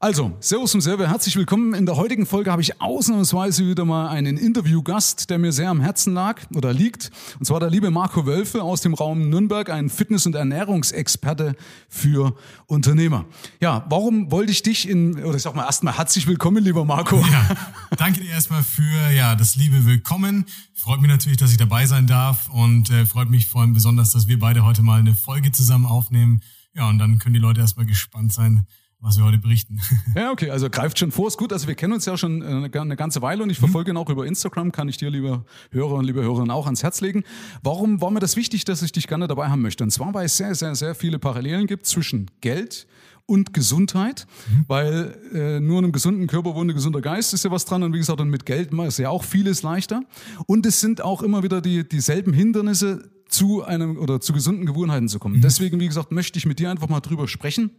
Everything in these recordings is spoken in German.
Also, Servus zum Server, herzlich willkommen. In der heutigen Folge habe ich ausnahmsweise wieder mal einen Interviewgast, der mir sehr am Herzen lag oder liegt. Und zwar der liebe Marco Wölfe aus dem Raum Nürnberg, ein Fitness- und Ernährungsexperte für Unternehmer. Ja, warum wollte ich dich in, oder ich sag mal erstmal herzlich willkommen, lieber Marco. Ja, danke dir erstmal für ja, das liebe Willkommen. Freut mich natürlich, dass ich dabei sein darf und äh, freut mich vor allem besonders, dass wir beide heute mal eine Folge zusammen aufnehmen. Ja, und dann können die Leute erstmal gespannt sein, was wir heute berichten. Ja, okay, also greift schon vor, ist gut. Also wir kennen uns ja schon äh, eine ganze Weile und ich verfolge ihn auch über Instagram, kann ich dir, liebe Hörer und liebe Hörerinnen, auch ans Herz legen. Warum war mir das wichtig, dass ich dich gerne dabei haben möchte? Und zwar, weil es sehr, sehr, sehr viele Parallelen gibt zwischen Geld und Gesundheit, mhm. weil äh, nur in einem gesunden Körper wohnt ein gesunder Geist, ist ja was dran. Und wie gesagt, und mit Geld ist ja auch vieles leichter. Und es sind auch immer wieder die, dieselben Hindernisse, zu einem oder zu gesunden Gewohnheiten zu kommen. Mhm. Deswegen, wie gesagt, möchte ich mit dir einfach mal drüber sprechen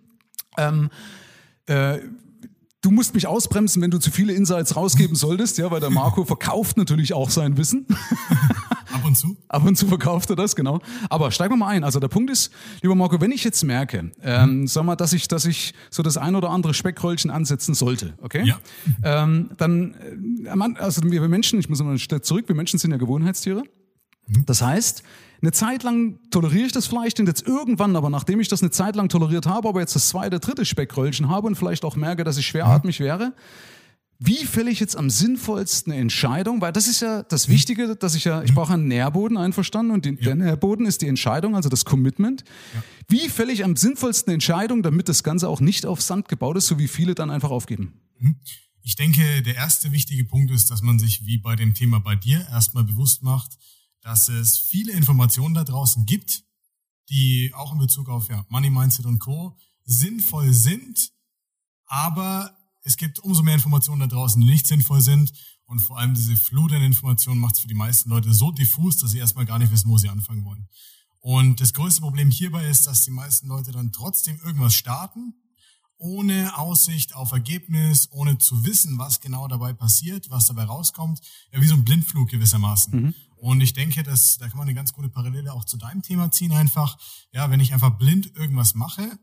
ähm, äh, du musst mich ausbremsen, wenn du zu viele Insights rausgeben solltest, ja, weil der Marco verkauft natürlich auch sein Wissen. Ab und zu. Ab und zu verkauft er das, genau. Aber steigen wir mal ein. Also der Punkt ist, lieber Marco, wenn ich jetzt merke, ähm, mhm. sag mal, dass ich, dass ich so das ein oder andere Speckröllchen ansetzen sollte, okay? Ja. Ähm, dann, äh, also wir Menschen, ich muss mal einen Schritt zurück, wir Menschen sind ja Gewohnheitstiere. Mhm. Das heißt, eine Zeit lang toleriere ich das vielleicht und jetzt irgendwann, aber nachdem ich das eine Zeit lang toleriert habe, aber jetzt das zweite, dritte Speckröllchen habe und vielleicht auch merke, dass ich schweratmig wäre, wie fälle ich jetzt am sinnvollsten eine Entscheidung? Weil das ist ja das Wichtige, dass ich ja, ich brauche einen Nährboden einverstanden und den, ja. der Nährboden ist die Entscheidung, also das Commitment. Ja. Wie fälle ich am sinnvollsten eine Entscheidung, damit das Ganze auch nicht auf Sand gebaut ist, so wie viele dann einfach aufgeben? Mhm. Ich denke, der erste wichtige Punkt ist, dass man sich wie bei dem Thema bei dir erstmal bewusst macht, dass es viele Informationen da draußen gibt, die auch in Bezug auf ja, Money Mindset und Co. sinnvoll sind, aber es gibt umso mehr Informationen da draußen, die nicht sinnvoll sind. Und vor allem diese Flut an Informationen macht es für die meisten Leute so diffus, dass sie erstmal gar nicht wissen, wo sie anfangen wollen. Und das größte Problem hierbei ist, dass die meisten Leute dann trotzdem irgendwas starten, ohne Aussicht auf Ergebnis, ohne zu wissen, was genau dabei passiert, was dabei rauskommt. Ja, wie so ein Blindflug gewissermaßen. Mhm. Und ich denke, dass, da kann man eine ganz gute Parallele auch zu deinem Thema ziehen einfach. Ja, wenn ich einfach blind irgendwas mache,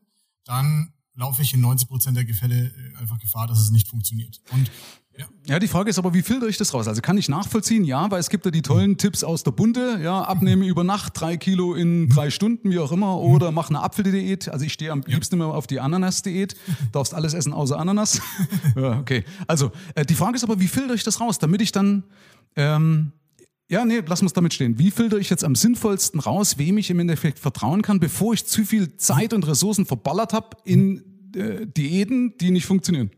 dann laufe ich in 90 Prozent der Gefälle äh, einfach Gefahr, dass es nicht funktioniert. Und ja. ja, die Frage ist aber, wie filtere ich das raus? Also kann ich nachvollziehen? Ja, weil es gibt ja die tollen mhm. Tipps aus der Bunte, ja, abnehme über Nacht drei Kilo in drei Stunden, wie auch immer, mhm. oder mach eine Apfeldiät. Also ich stehe am liebsten immer auf die Ananas-Diät. Darfst alles essen außer Ananas. ja, okay. Also äh, die Frage ist aber, wie filtere ich das raus, damit ich dann ähm, ja, nee, lass uns damit stehen. Wie filtere ich jetzt am sinnvollsten raus, wem ich im Endeffekt vertrauen kann, bevor ich zu viel Zeit und Ressourcen verballert habe in äh, Diäten, die nicht funktionieren?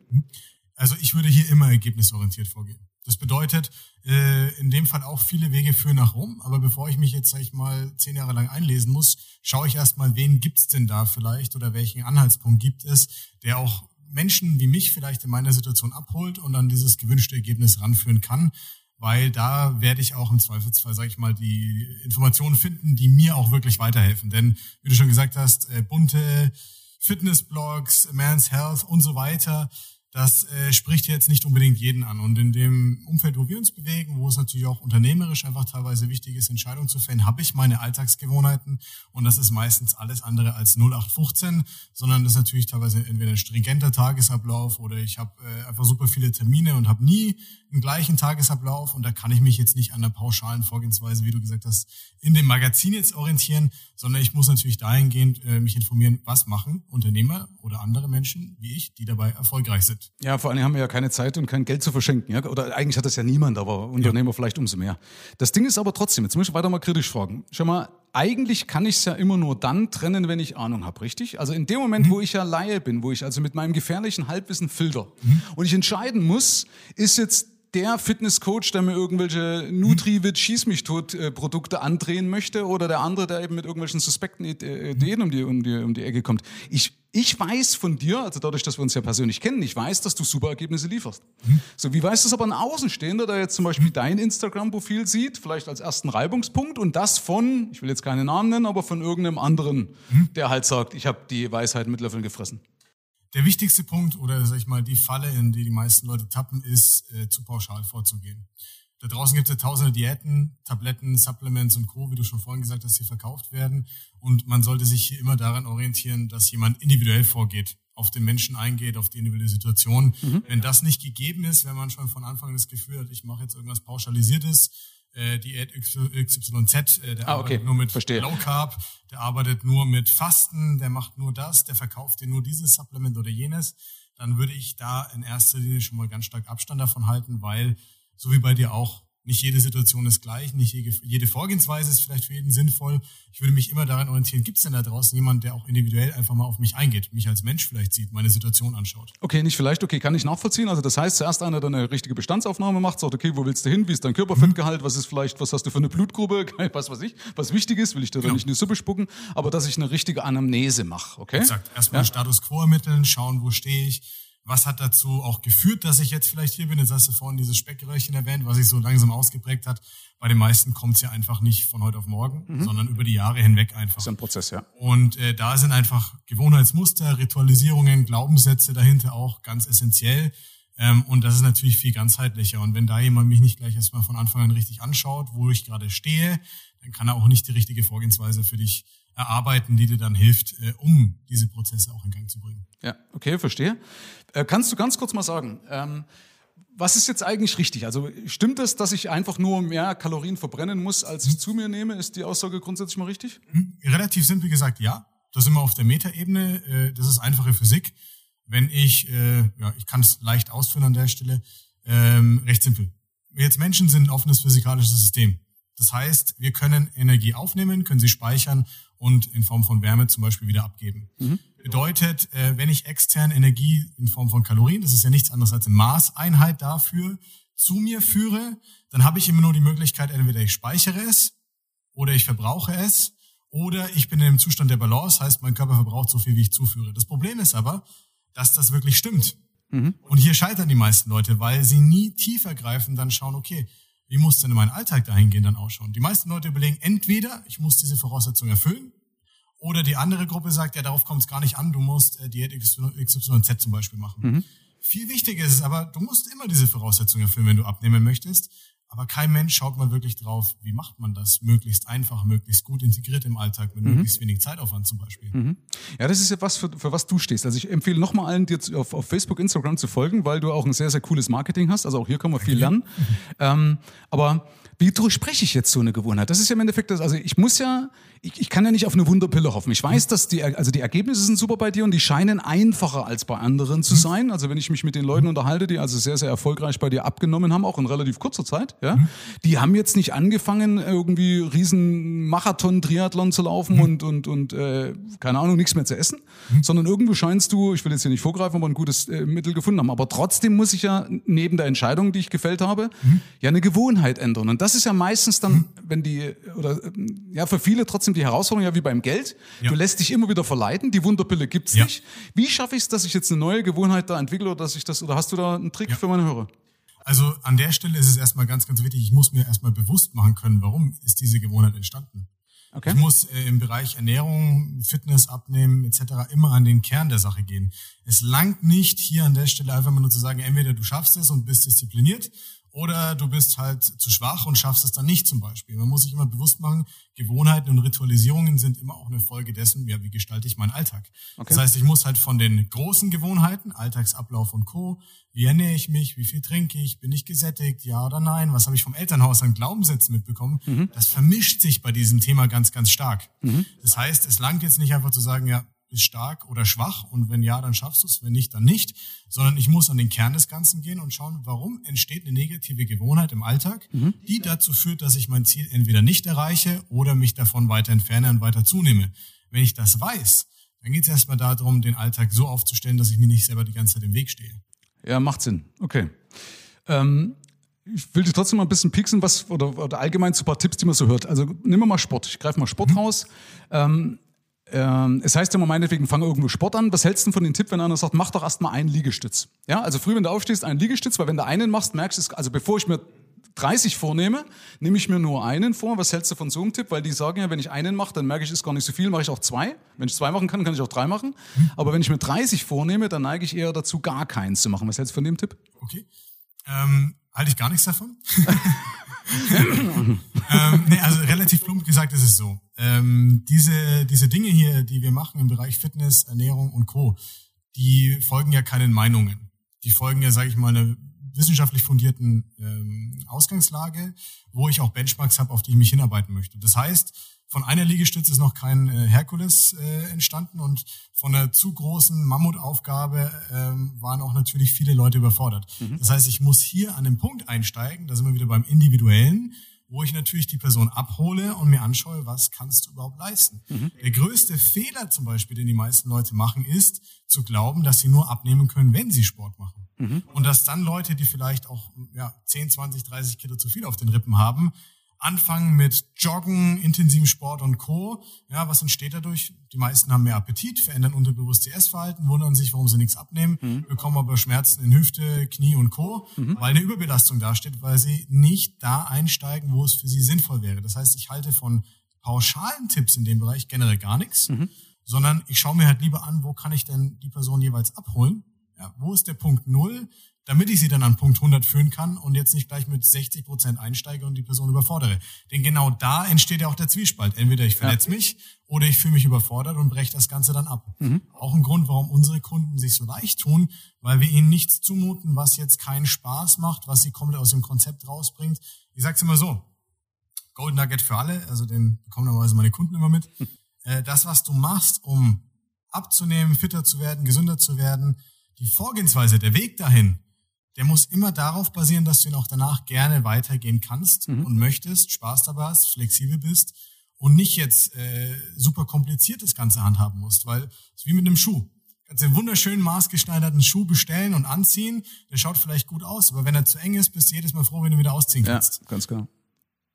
Also ich würde hier immer ergebnisorientiert vorgehen. Das bedeutet, äh, in dem Fall auch viele Wege führen nach Rom. Aber bevor ich mich jetzt, sag ich mal, zehn Jahre lang einlesen muss, schaue ich erstmal, wen gibt's denn da vielleicht oder welchen Anhaltspunkt gibt es, der auch Menschen wie mich vielleicht in meiner Situation abholt und an dieses gewünschte Ergebnis ranführen kann weil da werde ich auch im Zweifelsfall, sage ich mal, die Informationen finden, die mir auch wirklich weiterhelfen. Denn wie du schon gesagt hast, äh, bunte Fitnessblogs, Man's Health und so weiter, das äh, spricht jetzt nicht unbedingt jeden an. Und in dem Umfeld, wo wir uns bewegen, wo es natürlich auch unternehmerisch einfach teilweise wichtig ist, Entscheidungen zu fällen, habe ich meine Alltagsgewohnheiten und das ist meistens alles andere als 0815, sondern das ist natürlich teilweise entweder ein stringenter Tagesablauf oder ich habe äh, einfach super viele Termine und habe nie einen gleichen Tagesablauf und da kann ich mich jetzt nicht an der pauschalen Vorgehensweise, wie du gesagt hast, in dem Magazin jetzt orientieren, sondern ich muss natürlich dahingehend äh, mich informieren, was machen Unternehmer oder andere Menschen wie ich, die dabei erfolgreich sind. Ja, vor allem haben wir ja keine Zeit und kein Geld zu verschenken. Ja? Oder eigentlich hat das ja niemand, aber Unternehmer ja. vielleicht umso mehr. Das Ding ist aber trotzdem, jetzt muss ich weiter mal kritisch fragen. Schau mal, eigentlich kann ich es ja immer nur dann trennen, wenn ich Ahnung habe, richtig? Also in dem Moment, mhm. wo ich ja Laie bin, wo ich also mit meinem gefährlichen Halbwissen filter mhm. und ich entscheiden muss, ist jetzt der Fitnesscoach, der mir irgendwelche Nutrivit schieß mich tot äh, Produkte andrehen möchte oder der andere, der eben mit irgendwelchen suspekten Ideen um die, um die, um die Ecke kommt. Ich, ich weiß von dir, also dadurch, dass wir uns ja persönlich kennen, ich weiß, dass du super Ergebnisse lieferst. So, wie weiß das aber ein Außenstehender, der jetzt zum Beispiel dein Instagram-Profil sieht, vielleicht als ersten Reibungspunkt und das von, ich will jetzt keine Namen nennen, aber von irgendeinem anderen, der halt sagt, ich habe die Weisheit mit Löffeln gefressen. Der wichtigste Punkt oder sag ich mal die Falle, in die die meisten Leute tappen, ist äh, zu pauschal vorzugehen. Da draußen gibt es ja tausende Diäten, Tabletten, Supplements und Co., wie du schon vorhin gesagt hast, die verkauft werden. Und man sollte sich hier immer daran orientieren, dass jemand individuell vorgeht auf den Menschen eingeht, auf die individuelle Situation. Mhm. Wenn das nicht gegeben ist, wenn man schon von Anfang das Gefühl hat, ich mache jetzt irgendwas Pauschalisiertes, äh, Diät XYZ, äh, der ah, okay. arbeitet nur mit Verstehe. Low Carb, der arbeitet nur mit Fasten, der macht nur das, der verkauft dir nur dieses Supplement oder jenes, dann würde ich da in erster Linie schon mal ganz stark Abstand davon halten, weil, so wie bei dir auch, nicht jede Situation ist gleich, nicht jede Vorgehensweise ist vielleicht für jeden sinnvoll. Ich würde mich immer daran orientieren, gibt es denn da draußen jemanden, der auch individuell einfach mal auf mich eingeht, mich als Mensch vielleicht sieht, meine Situation anschaut. Okay, nicht vielleicht, okay, kann ich nachvollziehen. Also das heißt, zuerst einer, der eine richtige Bestandsaufnahme macht, sagt, okay, wo willst du hin, wie ist dein Körperfettgehalt, was ist vielleicht, was hast du für eine Blutgruppe, was weiß ich, was wichtig ist, will ich dir genau. da nicht in die Suppe spucken, aber dass ich eine richtige Anamnese mache, okay? Exakt, erstmal ja. Status Quo ermitteln, schauen, wo stehe ich, was hat dazu auch geführt, dass ich jetzt vielleicht hier bin? Jetzt hast du vorhin dieses Speckröhrchen erwähnt, was sich so langsam ausgeprägt hat. Bei den meisten kommt es ja einfach nicht von heute auf morgen, mhm. sondern über die Jahre hinweg einfach. Das ist ein Prozess, ja. Und äh, da sind einfach Gewohnheitsmuster, Ritualisierungen, Glaubenssätze dahinter auch ganz essentiell. Ähm, und das ist natürlich viel ganzheitlicher. Und wenn da jemand mich nicht gleich erstmal von Anfang an richtig anschaut, wo ich gerade stehe, dann kann er auch nicht die richtige Vorgehensweise für dich erarbeiten, die dir dann hilft, äh, um diese Prozesse auch in Gang zu bringen. Ja, okay, verstehe. Äh, kannst du ganz kurz mal sagen, ähm, was ist jetzt eigentlich richtig? Also stimmt es, dass ich einfach nur mehr Kalorien verbrennen muss, als ich mhm. zu mir nehme? Ist die Aussage grundsätzlich mal richtig? Mhm. Relativ simpel gesagt, ja. Da sind wir auf der Metaebene. Äh, das ist einfache Physik. Wenn ich, äh, ja, ich kann es leicht ausführen an der Stelle, ähm, recht simpel. Wir jetzt Menschen sind ein offenes physikalisches System. Das heißt, wir können Energie aufnehmen, können sie speichern und in Form von Wärme zum Beispiel wieder abgeben. Mhm. Bedeutet, äh, wenn ich extern Energie in Form von Kalorien, das ist ja nichts anderes als eine Maßeinheit dafür, zu mir führe, dann habe ich immer nur die Möglichkeit, entweder ich speichere es oder ich verbrauche es oder ich bin in einem Zustand der Balance, heißt mein Körper verbraucht so viel, wie ich zuführe. Das Problem ist aber, dass das wirklich stimmt. Mhm. Und hier scheitern die meisten Leute, weil sie nie tiefer greifen, dann schauen, okay, wie muss denn mein Alltag dahingehend dann ausschauen? Die meisten Leute überlegen, entweder ich muss diese Voraussetzung erfüllen, oder die andere Gruppe sagt, ja, darauf kommt es gar nicht an, du musst äh, Diät XYZ zum Beispiel machen. Mhm. Viel wichtiger ist es aber, du musst immer diese Voraussetzungen erfüllen, wenn du abnehmen möchtest. Aber kein Mensch schaut mal wirklich drauf, wie macht man das möglichst einfach, möglichst gut integriert im Alltag mit mhm. möglichst wenig Zeitaufwand zum Beispiel. Mhm. Ja, das ist ja was, für, für was du stehst. Also ich empfehle nochmal allen, dir auf, auf Facebook, Instagram zu folgen, weil du auch ein sehr, sehr cooles Marketing hast. Also auch hier kann man viel lernen. ähm, aber wie durchspreche ich jetzt so eine Gewohnheit? Das ist ja im Endeffekt das, also ich muss ja, ich, ich kann ja nicht auf eine Wunderpille hoffen. Ich weiß, dass die, also die Ergebnisse sind super bei dir und die scheinen einfacher als bei anderen zu mhm. sein. Also wenn ich mich mit den Leuten unterhalte, die also sehr, sehr erfolgreich bei dir abgenommen haben, auch in relativ kurzer Zeit, ja, mhm. die haben jetzt nicht angefangen, irgendwie riesen Marathon-Triathlon zu laufen mhm. und, und, und äh, keine Ahnung, nichts mehr zu essen, sondern irgendwo scheinst du, ich will jetzt hier nicht vorgreifen, aber ein gutes äh, Mittel gefunden haben. Aber trotzdem muss ich ja neben der Entscheidung, die ich gefällt habe, ja eine Gewohnheit ändern. Und das ist ja meistens dann, wenn die, oder ja, für viele trotzdem die Herausforderung, ja wie beim Geld. Ja. Du lässt dich immer wieder verleiten, die Wunderpille gibt's ja. nicht. Wie schaffe ich es, dass ich jetzt eine neue Gewohnheit da entwickle oder dass ich das, oder hast du da einen Trick ja. für meine Hörer? Also an der Stelle ist es erstmal ganz, ganz wichtig, ich muss mir erstmal bewusst machen können, warum ist diese Gewohnheit entstanden. Okay. Ich muss äh, im Bereich Ernährung, Fitness, Abnehmen etc. immer an den Kern der Sache gehen. Es langt nicht hier an der Stelle einfach mal nur zu sagen, entweder du schaffst es und bist diszipliniert oder du bist halt zu schwach und schaffst es dann nicht zum Beispiel. Man muss sich immer bewusst machen, Gewohnheiten und Ritualisierungen sind immer auch eine Folge dessen, ja, wie gestalte ich meinen Alltag. Okay. Das heißt, ich muss halt von den großen Gewohnheiten, Alltagsablauf und Co., wie ernähre ich mich, wie viel trinke ich, bin ich gesättigt, ja oder nein, was habe ich vom Elternhaus an Glaubenssätzen mitbekommen, mhm. das vermischt sich bei diesem Thema ganz, ganz stark. Mhm. Das heißt, es langt jetzt nicht einfach zu sagen, ja, stark oder schwach und wenn ja, dann schaffst du es, wenn nicht, dann nicht, sondern ich muss an den Kern des Ganzen gehen und schauen, warum entsteht eine negative Gewohnheit im Alltag, mhm. die dazu führt, dass ich mein Ziel entweder nicht erreiche oder mich davon weiter entferne und weiter zunehme. Wenn ich das weiß, dann geht es erstmal darum, den Alltag so aufzustellen, dass ich mir nicht selber die ganze Zeit im Weg stehe. Ja, macht Sinn. Okay. Ähm ich will dir trotzdem mal ein bisschen pieksen, was oder, oder allgemein zu ein paar Tipps, die man so hört. Also nimm mal Sport. Ich greife mal Sport mhm. raus. Ähm, ähm, es heißt ja immer meinetwegen, fang irgendwo Sport an. Was hältst du von dem Tipp, wenn einer sagt, mach doch erstmal einen Liegestütz? Ja, also früh, wenn du aufstehst, einen Liegestütz, weil wenn du einen machst, merkst du, also bevor ich mir 30 vornehme, nehme ich mir nur einen vor. Was hältst du von so einem Tipp? Weil die sagen ja, wenn ich einen mache, dann merke ich, ist gar nicht so viel, mache ich auch zwei. Wenn ich zwei machen kann, kann ich auch drei machen. Aber wenn ich mir 30 vornehme, dann neige ich eher dazu, gar keins zu machen. Was hältst du von dem Tipp? Okay. Ähm, halte ich gar nichts davon. ähm, nee, also relativ plump gesagt ist es so. Ähm, diese, diese Dinge hier, die wir machen im Bereich Fitness, Ernährung und Co., die folgen ja keinen Meinungen. Die folgen ja, sage ich mal, einer wissenschaftlich fundierten ähm, Ausgangslage, wo ich auch Benchmarks habe, auf die ich mich hinarbeiten möchte. Das heißt, von einer Liegestütze ist noch kein äh, Herkules äh, entstanden und von einer zu großen Mammutaufgabe ähm, waren auch natürlich viele Leute überfordert. Mhm. Das heißt, ich muss hier an den Punkt einsteigen, da sind wir wieder beim Individuellen, wo ich natürlich die Person abhole und mir anschaue, was kannst du überhaupt leisten. Mhm. Der größte Fehler zum Beispiel, den die meisten Leute machen, ist zu glauben, dass sie nur abnehmen können, wenn sie Sport machen. Mhm. Und dass dann Leute, die vielleicht auch ja, 10, 20, 30 Kilo zu viel auf den Rippen haben, anfangen mit Joggen, intensiven Sport und Co. Ja, was entsteht dadurch? Die meisten haben mehr Appetit, verändern unterbewusst ihr Essverhalten, wundern sich, warum sie nichts abnehmen, mhm. bekommen aber Schmerzen in Hüfte, Knie und Co., mhm. weil eine Überbelastung dasteht, weil sie nicht da einsteigen, wo es für sie sinnvoll wäre. Das heißt, ich halte von pauschalen Tipps in dem Bereich generell gar nichts, mhm. sondern ich schaue mir halt lieber an, wo kann ich denn die Person jeweils abholen? Ja, wo ist der Punkt Null? Damit ich sie dann an Punkt 100 führen kann und jetzt nicht gleich mit 60 Prozent einsteige und die Person überfordere. Denn genau da entsteht ja auch der Zwiespalt. Entweder ich verletze ja. mich oder ich fühle mich überfordert und breche das Ganze dann ab. Mhm. Auch ein Grund, warum unsere Kunden sich so leicht tun, weil wir ihnen nichts zumuten, was jetzt keinen Spaß macht, was sie komplett aus dem Konzept rausbringt. Ich sag's immer so, Golden Nugget für alle, also den bekommen normalerweise meine Kunden immer mit. Mhm. Das, was du machst, um abzunehmen, fitter zu werden, gesünder zu werden, die Vorgehensweise, der Weg dahin, der muss immer darauf basieren, dass du ihn auch danach gerne weitergehen kannst mhm. und möchtest, Spaß dabei hast, flexibel bist und nicht jetzt äh, super kompliziert das Ganze handhaben musst, weil es ist wie mit einem Schuh. Du kannst einen wunderschönen maßgeschneiderten Schuh bestellen und anziehen, der schaut vielleicht gut aus, aber wenn er zu eng ist, bist du jedes Mal froh, wenn du wieder ausziehen kannst. Ja, ganz genau.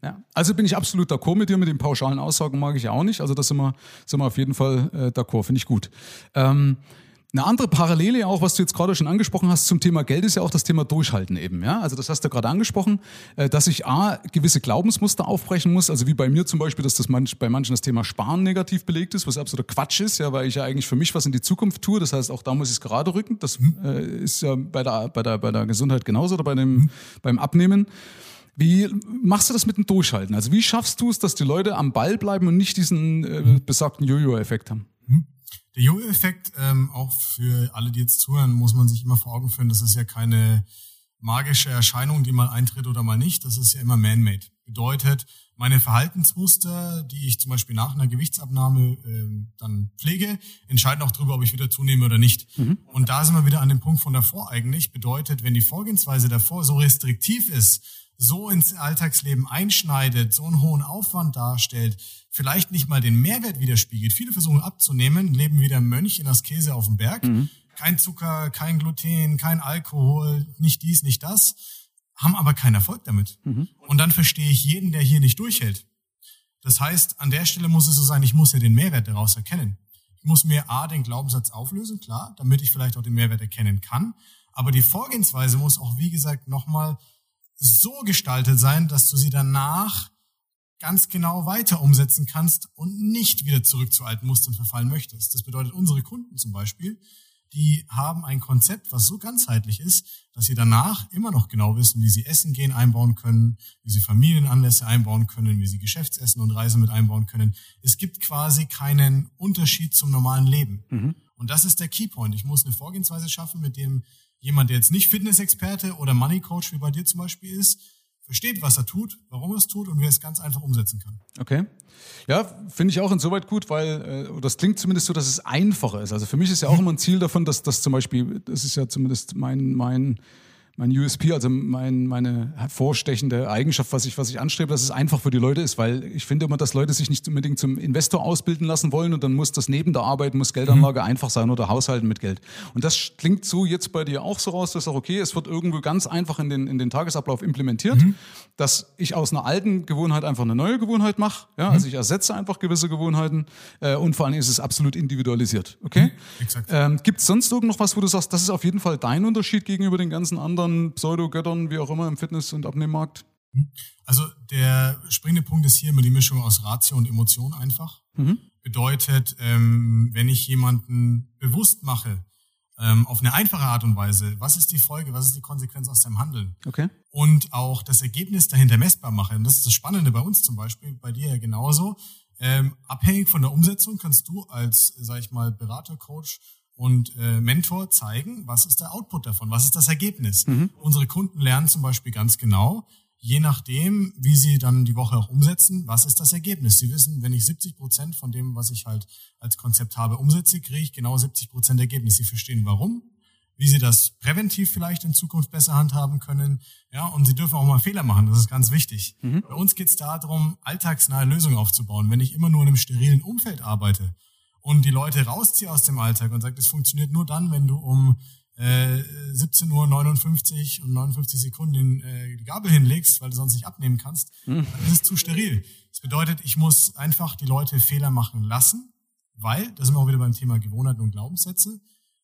Ja, also bin ich absolut d'accord mit dir, mit den pauschalen Aussagen mag ich auch nicht. Also das sind wir, sind wir auf jeden Fall äh, d'accord, finde ich gut. Ähm, eine andere Parallele auch, was du jetzt gerade schon angesprochen hast zum Thema Geld, ist ja auch das Thema Durchhalten eben. Ja? Also das hast du gerade angesprochen, äh, dass ich A, gewisse Glaubensmuster aufbrechen muss, also wie bei mir zum Beispiel, dass das manch, bei manchen das Thema Sparen negativ belegt ist, was absoluter Quatsch ist, ja, weil ich ja eigentlich für mich was in die Zukunft tue. Das heißt, auch da muss ich es gerade rücken. Das äh, ist ja bei der, bei, der, bei der Gesundheit genauso oder bei dem, beim Abnehmen. Wie machst du das mit dem Durchhalten? Also wie schaffst du es, dass die Leute am Ball bleiben und nicht diesen äh, besagten Jojo-Effekt haben? Der Jojo-Effekt, ähm, auch für alle, die jetzt zuhören, muss man sich immer vor Augen führen, das ist ja keine magische Erscheinung, die mal eintritt oder mal nicht. Das ist ja immer man-made. Bedeutet, meine Verhaltensmuster, die ich zum Beispiel nach einer Gewichtsabnahme äh, dann pflege, entscheiden auch darüber, ob ich wieder zunehme oder nicht. Mhm. Und da sind wir wieder an dem Punkt von davor eigentlich. Bedeutet, wenn die Vorgehensweise davor so restriktiv ist, so ins Alltagsleben einschneidet, so einen hohen Aufwand darstellt, vielleicht nicht mal den Mehrwert widerspiegelt. Viele versuchen abzunehmen, leben wie der Mönch in Askese auf dem Berg. Mhm. Kein Zucker, kein Gluten, kein Alkohol, nicht dies, nicht das, haben aber keinen Erfolg damit. Mhm. Und dann verstehe ich jeden, der hier nicht durchhält. Das heißt, an der Stelle muss es so sein, ich muss ja den Mehrwert daraus erkennen. Ich muss mir A, den Glaubenssatz auflösen, klar, damit ich vielleicht auch den Mehrwert erkennen kann. Aber die Vorgehensweise muss auch, wie gesagt, nochmal so gestaltet sein, dass du sie danach ganz genau weiter umsetzen kannst und nicht wieder zurück zu alten Mustern verfallen möchtest. Das bedeutet, unsere Kunden zum Beispiel, die haben ein Konzept, was so ganzheitlich ist, dass sie danach immer noch genau wissen, wie sie Essen gehen einbauen können, wie sie Familienanlässe einbauen können, wie sie Geschäftsessen und Reisen mit einbauen können. Es gibt quasi keinen Unterschied zum normalen Leben. Mhm. Und das ist der Keypoint. Ich muss eine Vorgehensweise schaffen, mit dem jemand, der jetzt nicht Fitnessexperte oder Money Coach wie bei dir zum Beispiel ist, versteht, was er tut, warum er es tut und wie er es ganz einfach umsetzen kann. Okay. Ja, finde ich auch insoweit gut, weil äh, das klingt zumindest so, dass es einfacher ist. Also für mich ist ja auch immer ein Ziel davon, dass das zum Beispiel, das ist ja zumindest mein, mein mein USP, also mein, meine hervorstechende Eigenschaft, was ich, was ich anstrebe, dass es einfach für die Leute ist, weil ich finde immer, dass Leute sich nicht unbedingt zum Investor ausbilden lassen wollen und dann muss das neben der Arbeit, muss Geldanlage mhm. einfach sein oder Haushalten mit Geld. Und das klingt so jetzt bei dir auch so raus, dass auch okay, es wird irgendwo ganz einfach in den, in den Tagesablauf implementiert, mhm. dass ich aus einer alten Gewohnheit einfach eine neue Gewohnheit mache, ja, mhm. also ich ersetze einfach gewisse Gewohnheiten äh, und vor allem ist es absolut individualisiert, okay? Mhm. Ähm, Gibt es sonst irgend noch was, wo du sagst, das ist auf jeden Fall dein Unterschied gegenüber den ganzen anderen anderen Pseudo-Göttern, wie auch immer, im Fitness- und Abnehmmarkt? Also der springende Punkt ist hier immer die Mischung aus Ratio und Emotion einfach. Mhm. Bedeutet, ähm, wenn ich jemanden bewusst mache, ähm, auf eine einfache Art und Weise, was ist die Folge, was ist die Konsequenz aus deinem Handeln? Okay. Und auch das Ergebnis dahinter messbar mache. Und das ist das Spannende bei uns zum Beispiel, bei dir ja genauso. Ähm, abhängig von der Umsetzung kannst du als, sag ich mal, Berater, Coach und äh, Mentor zeigen, was ist der Output davon, was ist das Ergebnis. Mhm. Unsere Kunden lernen zum Beispiel ganz genau, je nachdem, wie sie dann die Woche auch umsetzen, was ist das Ergebnis. Sie wissen, wenn ich 70 Prozent von dem, was ich halt als Konzept habe, umsetze, kriege ich genau 70 Prozent Ergebnis. Sie verstehen warum, wie sie das präventiv vielleicht in Zukunft besser handhaben können. Ja, und sie dürfen auch mal Fehler machen, das ist ganz wichtig. Mhm. Bei uns geht es darum, alltagsnahe Lösungen aufzubauen. Wenn ich immer nur in einem sterilen Umfeld arbeite und die Leute rausziehe aus dem Alltag und sage, das funktioniert nur dann, wenn du um äh, 17.59 Uhr und 59 Sekunden äh, die Gabel hinlegst, weil du sonst nicht abnehmen kannst, mhm. dann ist es zu steril. Das bedeutet, ich muss einfach die Leute Fehler machen lassen, weil, da sind wir auch wieder beim Thema Gewohnheiten und Glaubenssätze,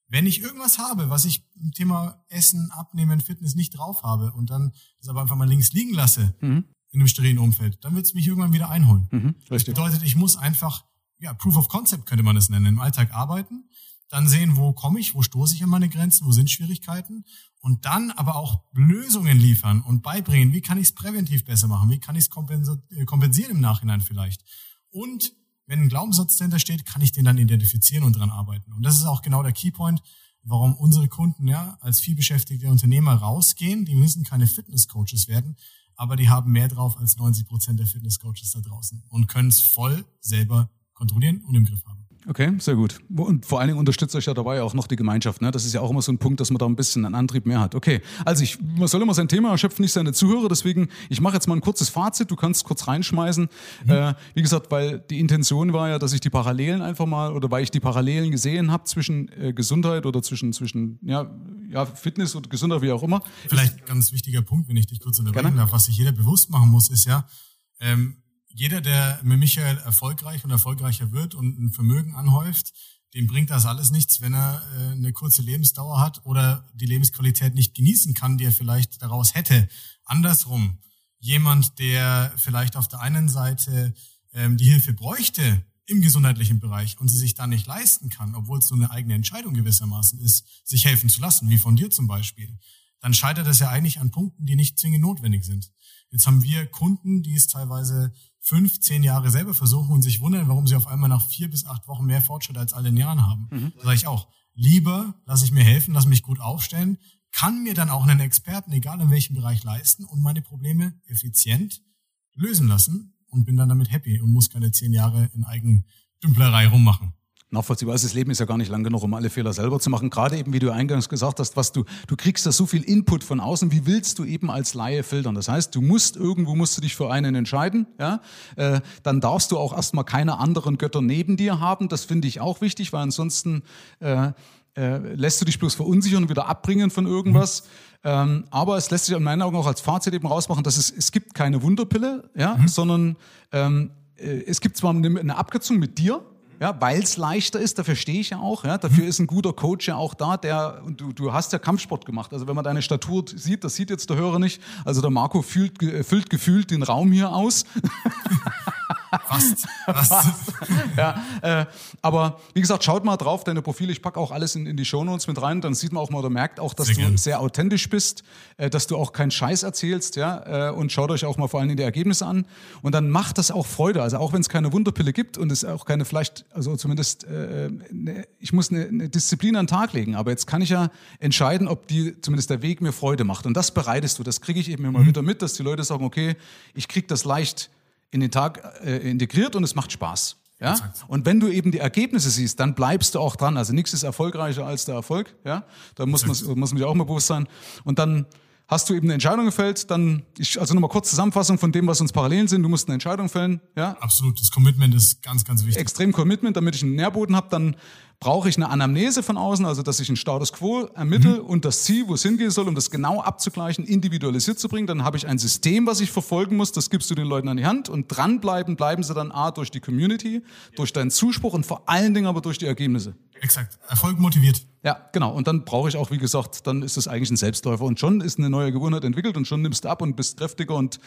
wenn ich irgendwas habe, was ich im Thema Essen, Abnehmen, Fitness nicht drauf habe und dann das aber einfach mal links liegen lasse mhm. in einem sterilen Umfeld, dann wird es mich irgendwann wieder einholen. Mhm, das bedeutet, ich muss einfach, ja, Proof of Concept könnte man es nennen, im Alltag arbeiten, dann sehen, wo komme ich, wo stoße ich an meine Grenzen, wo sind Schwierigkeiten und dann aber auch Lösungen liefern und beibringen, wie kann ich es präventiv besser machen, wie kann ich es äh, kompensieren im Nachhinein vielleicht. Und wenn ein Glaubenssatz dahinter steht, kann ich den dann identifizieren und dran arbeiten. Und das ist auch genau der Keypoint, warum unsere Kunden ja als vielbeschäftigte Unternehmer rausgehen. Die müssen keine Fitnesscoaches werden, aber die haben mehr drauf als 90 Prozent der Fitnesscoaches da draußen und können es voll selber kontrollieren und im Griff haben. Okay, sehr gut. Und vor allen Dingen unterstützt euch ja dabei auch noch die Gemeinschaft. Ne? Das ist ja auch immer so ein Punkt, dass man da ein bisschen einen Antrieb mehr hat. Okay, also ich, man soll immer sein Thema erschöpfen, nicht seine Zuhörer. Deswegen, ich mache jetzt mal ein kurzes Fazit. Du kannst kurz reinschmeißen. Mhm. Äh, wie gesagt, weil die Intention war ja, dass ich die Parallelen einfach mal oder weil ich die Parallelen gesehen habe zwischen äh, Gesundheit oder zwischen zwischen ja, ja Fitness und Gesundheit, wie auch immer. Vielleicht ganz wichtiger Punkt, wenn ich dich kurz unterbrechen darf. Was sich jeder bewusst machen muss, ist ja ähm, jeder, der mit Michael erfolgreich und erfolgreicher wird und ein Vermögen anhäuft, dem bringt das alles nichts, wenn er äh, eine kurze Lebensdauer hat oder die Lebensqualität nicht genießen kann, die er vielleicht daraus hätte. Andersrum, jemand, der vielleicht auf der einen Seite ähm, die Hilfe bräuchte im gesundheitlichen Bereich und sie sich da nicht leisten kann, obwohl es so eine eigene Entscheidung gewissermaßen ist, sich helfen zu lassen, wie von dir zum Beispiel, dann scheitert es ja eigentlich an Punkten, die nicht zwingend notwendig sind. Jetzt haben wir Kunden, die es teilweise fünf, zehn Jahre selber versuchen und sich wundern, warum sie auf einmal nach vier bis acht Wochen mehr Fortschritt als alle in Jahren haben. Mhm. Da sage ich auch, lieber lasse ich mir helfen, lasse mich gut aufstellen, kann mir dann auch einen Experten, egal in welchem Bereich, leisten und meine Probleme effizient lösen lassen und bin dann damit happy und muss keine zehn Jahre in Eigendümplerei rummachen nachvollziehbar ist. Das Leben ist ja gar nicht lang genug, um alle Fehler selber zu machen. Gerade eben, wie du eingangs gesagt hast, was du, du kriegst da so viel Input von außen. Wie willst du eben als Laie filtern? Das heißt, du musst irgendwo musst du dich für einen entscheiden. Ja, äh, dann darfst du auch erstmal keine anderen Götter neben dir haben. Das finde ich auch wichtig, weil ansonsten äh, äh, lässt du dich bloß verunsichern und wieder abbringen von irgendwas. Mhm. Ähm, aber es lässt sich in meinen Augen auch als Fazit eben rausmachen, dass es, es gibt keine Wunderpille, ja, mhm. sondern ähm, äh, es gibt zwar eine, eine Abkürzung mit dir, ja, weil es leichter ist, dafür stehe ich ja auch. Ja, dafür mhm. ist ein guter Coach ja auch da, der, du, du hast ja Kampfsport gemacht. Also wenn man deine Statur sieht, das sieht jetzt der Hörer nicht. Also der Marco fühlt, füllt gefühlt den Raum hier aus. Fast. Fast. ja, äh, aber wie gesagt, schaut mal drauf, deine Profile. Ich packe auch alles in, in die Shownotes mit rein. Dann sieht man auch mal oder merkt auch, dass sehr du gern. sehr authentisch bist, äh, dass du auch keinen Scheiß erzählst. ja. Äh, und schaut euch auch mal vor allem die Ergebnisse an. Und dann macht das auch Freude. Also auch wenn es keine Wunderpille gibt und es auch keine vielleicht, also zumindest, äh, ne, ich muss eine, eine Disziplin an den Tag legen. Aber jetzt kann ich ja entscheiden, ob die, zumindest der Weg mir Freude macht. Und das bereitest du. Das kriege ich eben immer mhm. wieder mit, dass die Leute sagen, okay, ich kriege das leicht in den Tag äh, integriert und es macht Spaß. Ja? Und wenn du eben die Ergebnisse siehst, dann bleibst du auch dran. Also nichts ist erfolgreicher als der Erfolg. Ja? Da muss man, muss man sich auch mal bewusst sein. Und dann hast du eben eine Entscheidung gefällt, dann, ich, also nochmal kurz Zusammenfassung von dem, was uns Parallelen sind. Du musst eine Entscheidung fällen. Ja? Absolut. Das Commitment ist ganz, ganz wichtig. Extrem Commitment, damit ich einen Nährboden habe. Dann brauche ich eine Anamnese von außen, also dass ich einen Status quo ermittle mhm. und das Ziel, wo es hingehen soll, um das genau abzugleichen, individualisiert zu bringen. Dann habe ich ein System, was ich verfolgen muss, das gibst du den Leuten an die Hand und dranbleiben, bleiben sie dann A durch die Community, durch deinen Zuspruch und vor allen Dingen aber durch die Ergebnisse. Exakt. Erfolg motiviert. Ja, genau. Und dann brauche ich auch, wie gesagt, dann ist das eigentlich ein Selbstläufer. Und schon ist eine neue Gewohnheit entwickelt und schon nimmst du ab und bist kräftiger und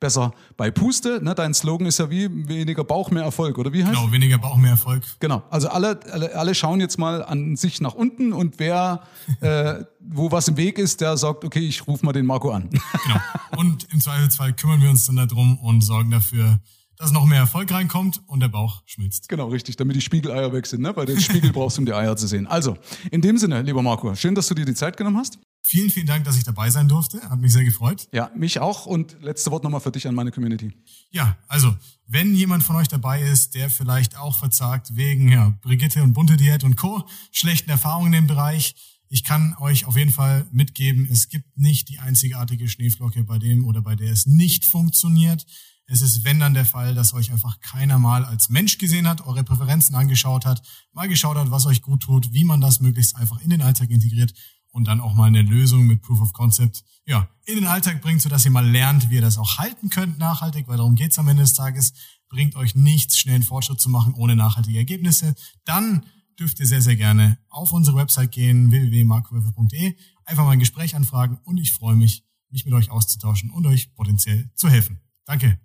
besser bei Puste. Ne? Dein Slogan ist ja wie weniger Bauch, mehr Erfolg, oder wie heißt Genau, weniger Bauch, mehr Erfolg. Genau. Also alle, alle, alle schauen jetzt mal an sich nach unten und wer, äh, wo was im Weg ist, der sagt, okay, ich rufe mal den Marco an. genau. Und im Zweifelsfall kümmern wir uns dann darum und sorgen dafür, dass noch mehr Erfolg reinkommt und der Bauch schmilzt. Genau, richtig, damit die Spiegeleier weg sind, ne? weil den Spiegel brauchst du, um die Eier zu sehen. Also, in dem Sinne, lieber Marco, schön, dass du dir die Zeit genommen hast. Vielen, vielen Dank, dass ich dabei sein durfte. Hat mich sehr gefreut. Ja, mich auch. Und letzte Wort nochmal für dich an meine Community. Ja, also, wenn jemand von euch dabei ist, der vielleicht auch verzagt wegen ja, Brigitte und Bunte Diät und Co., schlechten Erfahrungen im Bereich, ich kann euch auf jeden Fall mitgeben, es gibt nicht die einzigartige Schneeflocke, bei dem oder bei der es nicht funktioniert. Es ist, wenn dann der Fall, dass euch einfach keiner mal als Mensch gesehen hat, eure Präferenzen angeschaut hat, mal geschaut hat, was euch gut tut, wie man das möglichst einfach in den Alltag integriert und dann auch mal eine Lösung mit Proof of Concept ja, in den Alltag bringt, sodass ihr mal lernt, wie ihr das auch halten könnt nachhaltig, weil darum geht's am Ende des Tages. Bringt euch nichts, schnell einen Fortschritt zu machen ohne nachhaltige Ergebnisse. Dann dürft ihr sehr, sehr gerne auf unsere Website gehen, www.markowürfel.de, einfach mal ein Gespräch anfragen und ich freue mich, mich mit euch auszutauschen und euch potenziell zu helfen. Danke.